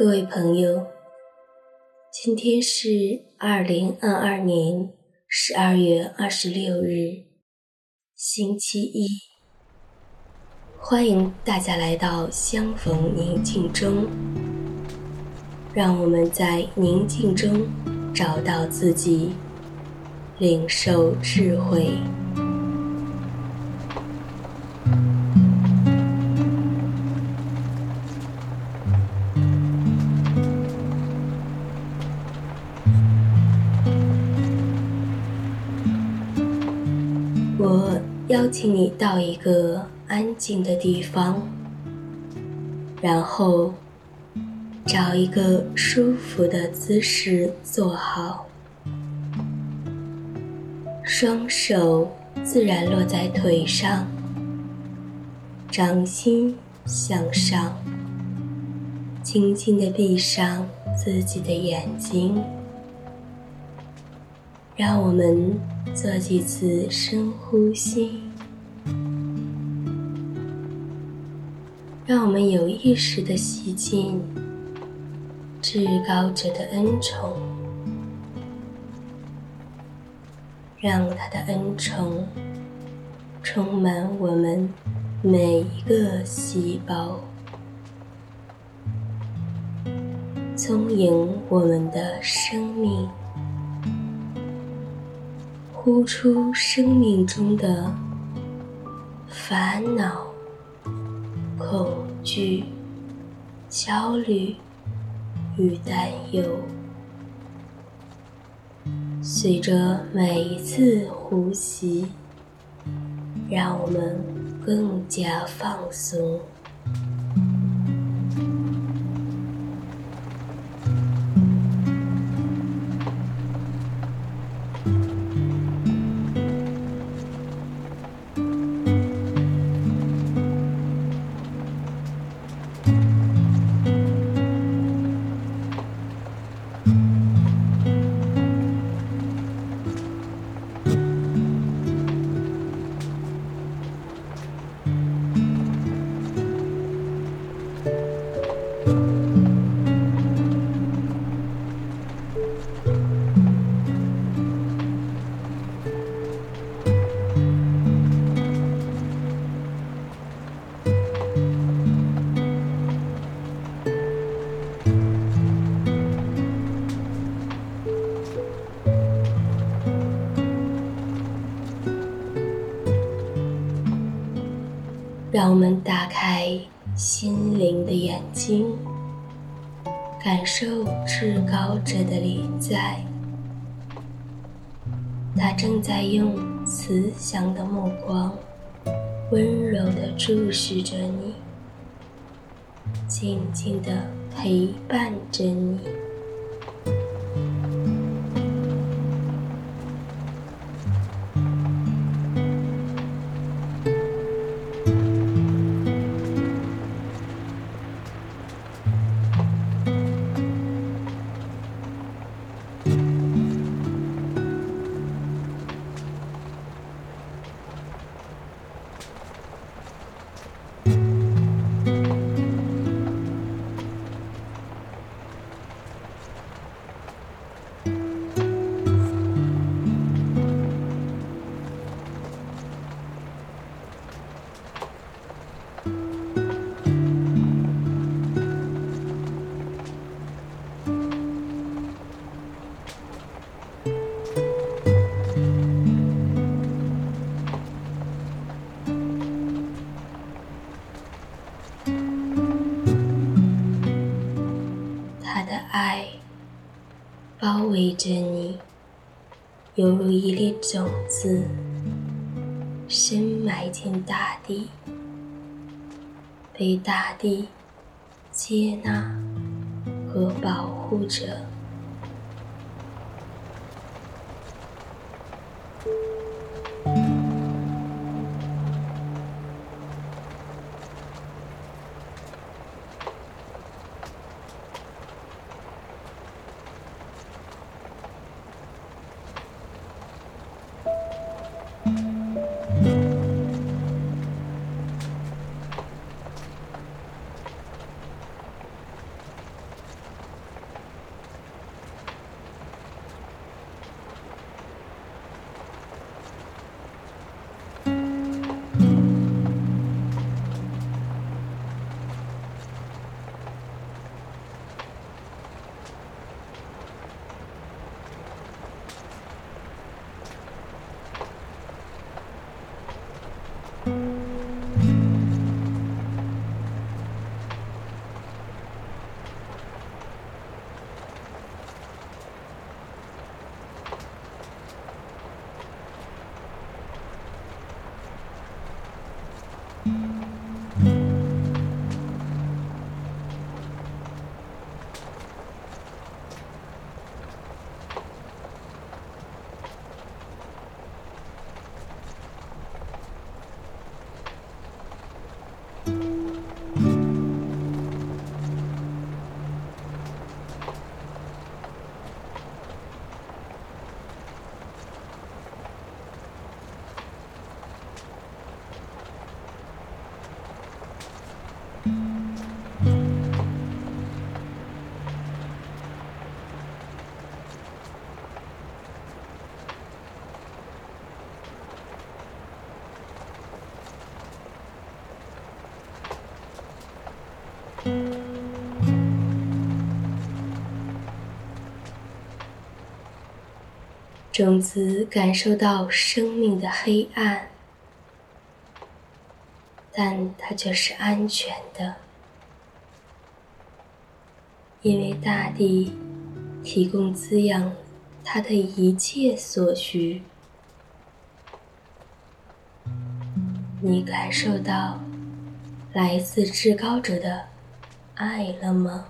各位朋友，今天是二零二二年十二月二十六日，星期一。欢迎大家来到相逢宁静中，让我们在宁静中找到自己，领受智慧。邀请你到一个安静的地方，然后找一个舒服的姿势坐好，双手自然落在腿上，掌心向上，轻轻地闭上自己的眼睛。让我们做几次深呼吸，让我们有意识的吸进至高者的恩宠，让他的恩宠充满我们每一个细胞，充盈我们的生命。呼出生命中的烦恼、恐惧、焦虑与担忧。随着每一次呼吸，让我们更加放松。让我们打开心灵的眼睛，感受至高者的临在。他正在用慈祥的目光，温柔地注视着你，静静地陪伴着你。包围着你，犹如一粒种子，深埋进大地，被大地接纳和保护着。种子感受到生命的黑暗，但它却是安全的，因为大地提供滋养它的一切所需。你感受到来自至高者的爱了吗？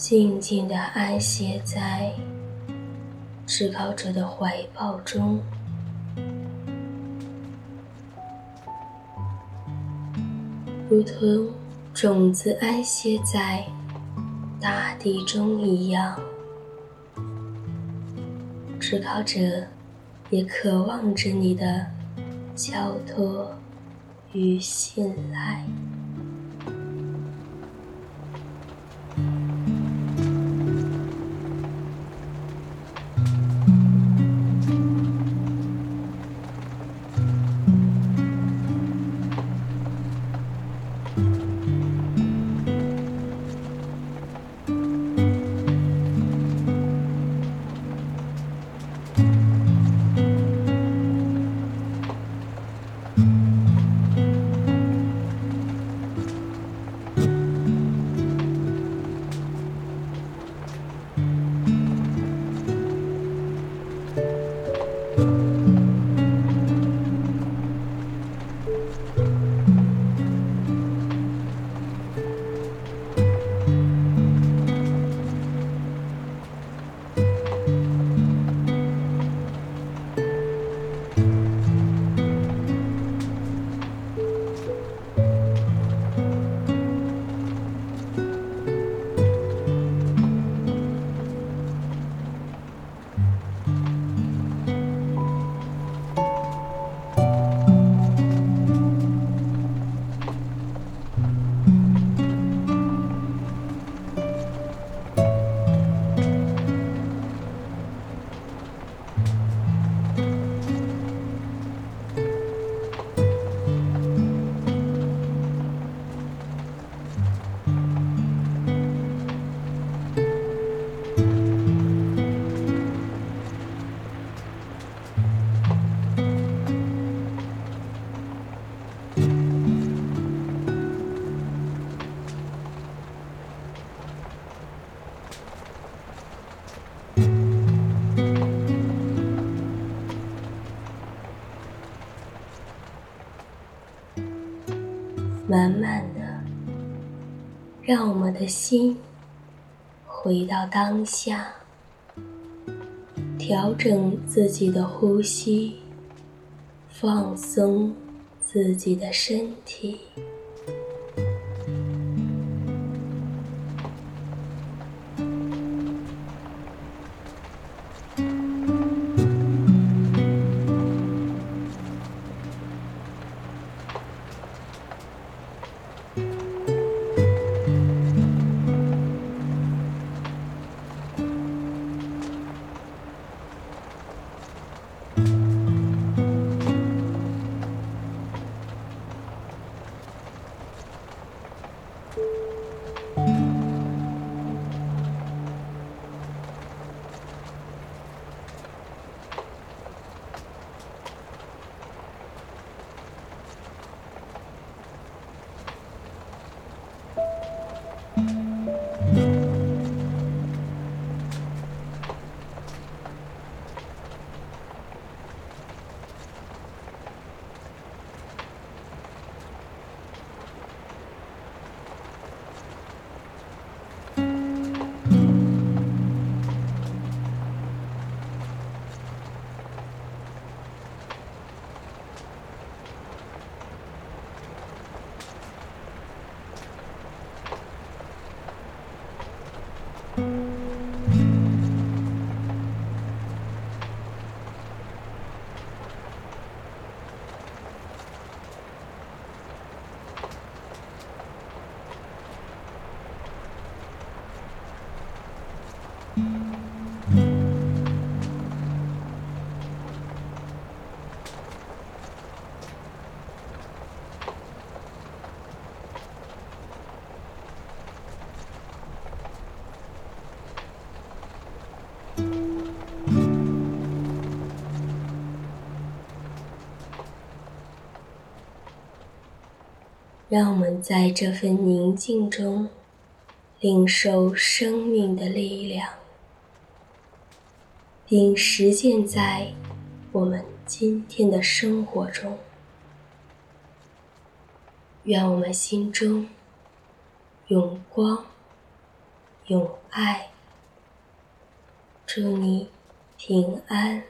静静地安歇在至高者的怀抱中，如同种子安歇在大地中一样。至高者也渴望着你的交托与信赖。慢慢的，让我们的心回到当下，调调整自己的呼吸，放松自己的身体。让我们在这份宁静中领受生命的力量，并实践在我们今天的生活中。愿我们心中有光，有爱。祝你平安。